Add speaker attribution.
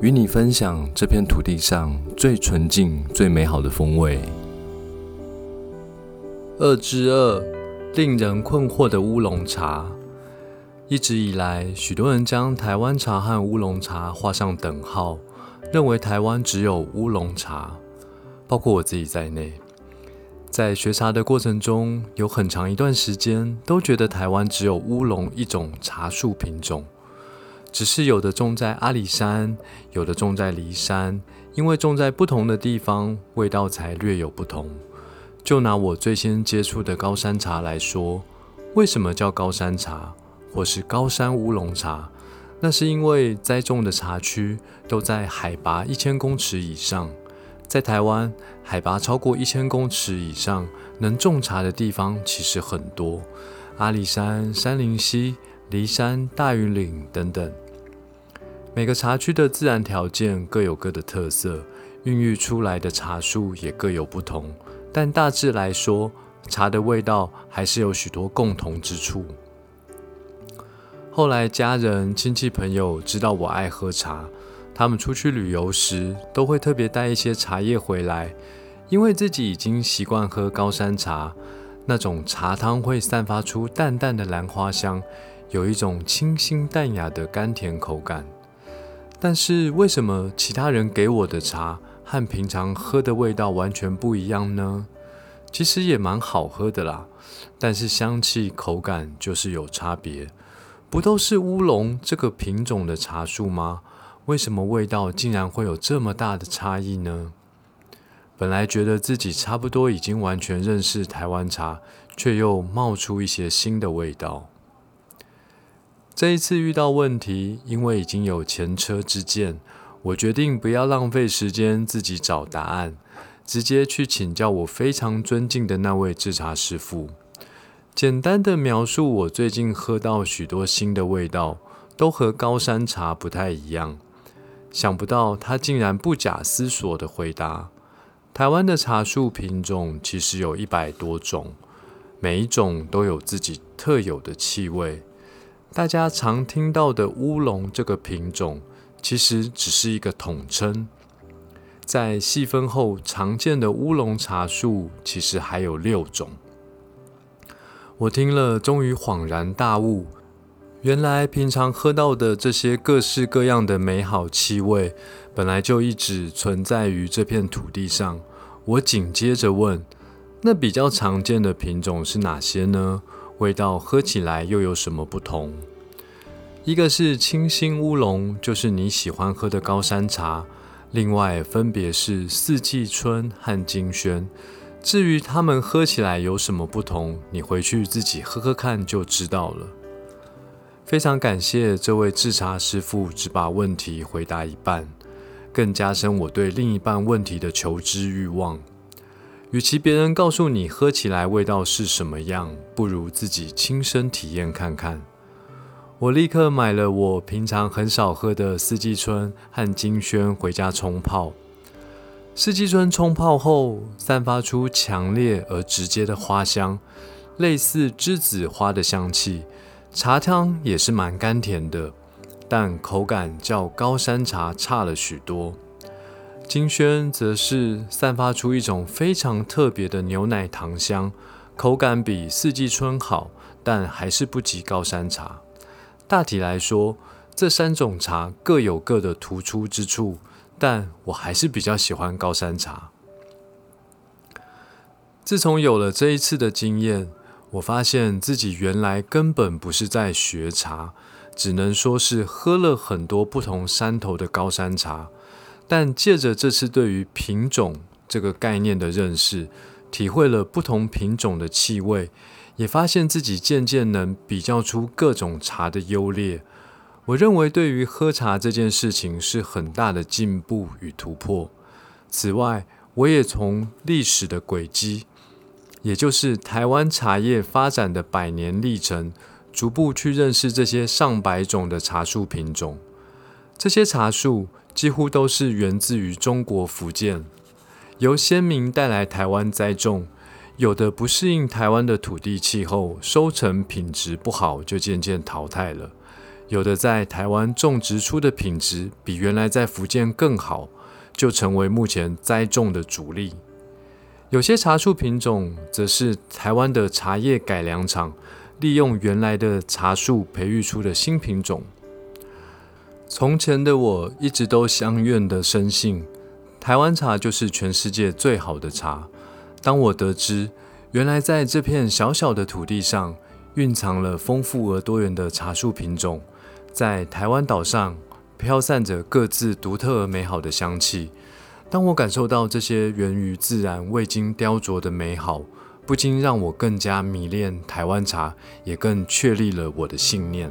Speaker 1: 与你分享这片土地上最纯净、最美好的风味。二之二，令人困惑的乌龙茶。一直以来，许多人将台湾茶和乌龙茶画上等号，认为台湾只有乌龙茶，包括我自己在内。在学茶的过程中，有很长一段时间都觉得台湾只有乌龙一种茶树品种。只是有的种在阿里山，有的种在梨山，因为种在不同的地方，味道才略有不同。就拿我最先接触的高山茶来说，为什么叫高山茶，或是高山乌龙茶？那是因为栽种的茶区都在海拔一千公尺以上。在台湾，海拔超过一千公尺以上能种茶的地方其实很多，阿里山、山林溪、梨山、大云岭等等。每个茶区的自然条件各有各的特色，孕育出来的茶树也各有不同，但大致来说，茶的味道还是有许多共同之处。后来，家人、亲戚、朋友知道我爱喝茶，他们出去旅游时都会特别带一些茶叶回来，因为自己已经习惯喝高山茶，那种茶汤会散发出淡淡的兰花香，有一种清新淡雅的甘甜口感。但是为什么其他人给我的茶和平常喝的味道完全不一样呢？其实也蛮好喝的啦，但是香气口感就是有差别。不都是乌龙这个品种的茶树吗？为什么味道竟然会有这么大的差异呢？本来觉得自己差不多已经完全认识台湾茶，却又冒出一些新的味道。这一次遇到问题，因为已经有前车之鉴，我决定不要浪费时间自己找答案，直接去请教我非常尊敬的那位制茶师傅。简单的描述我最近喝到许多新的味道，都和高山茶不太一样。想不到他竟然不假思索的回答：台湾的茶树品种其实有一百多种，每一种都有自己特有的气味。大家常听到的乌龙这个品种，其实只是一个统称。在细分后，常见的乌龙茶树其实还有六种。我听了，终于恍然大悟，原来平常喝到的这些各式各样的美好气味，本来就一直存在于这片土地上。我紧接着问：那比较常见的品种是哪些呢？味道喝起来又有什么不同？一个是清新乌龙，就是你喜欢喝的高山茶；另外分别是四季春和金萱。至于它们喝起来有什么不同，你回去自己喝喝看就知道了。非常感谢这位制茶师傅，只把问题回答一半，更加深我对另一半问题的求知欲望。与其别人告诉你喝起来味道是什么样，不如自己亲身体验看看。我立刻买了我平常很少喝的四季春和金萱回家冲泡。四季春冲泡后，散发出强烈而直接的花香，类似栀子花的香气。茶汤也是蛮甘甜的，但口感较高山茶差了许多。金萱则是散发出一种非常特别的牛奶糖香，口感比四季春好，但还是不及高山茶。大体来说，这三种茶各有各的突出之处，但我还是比较喜欢高山茶。自从有了这一次的经验，我发现自己原来根本不是在学茶，只能说是喝了很多不同山头的高山茶。但借着这次对于品种这个概念的认识，体会了不同品种的气味，也发现自己渐渐能比较出各种茶的优劣。我认为对于喝茶这件事情是很大的进步与突破。此外，我也从历史的轨迹，也就是台湾茶叶发展的百年历程，逐步去认识这些上百种的茶树品种。这些茶树几乎都是源自于中国福建，由先民带来台湾栽种。有的不适应台湾的土地气候，收成品质不好，就渐渐淘汰了；有的在台湾种植出的品质比原来在福建更好，就成为目前栽种的主力。有些茶树品种，则是台湾的茶叶改良厂利用原来的茶树培育出的新品种。从前的我一直都相愿的深信，台湾茶就是全世界最好的茶。当我得知，原来在这片小小的土地上，蕴藏了丰富而多元的茶树品种，在台湾岛上飘散着各自独特而美好的香气。当我感受到这些源于自然、未经雕琢的美好，不禁让我更加迷恋台湾茶，也更确立了我的信念。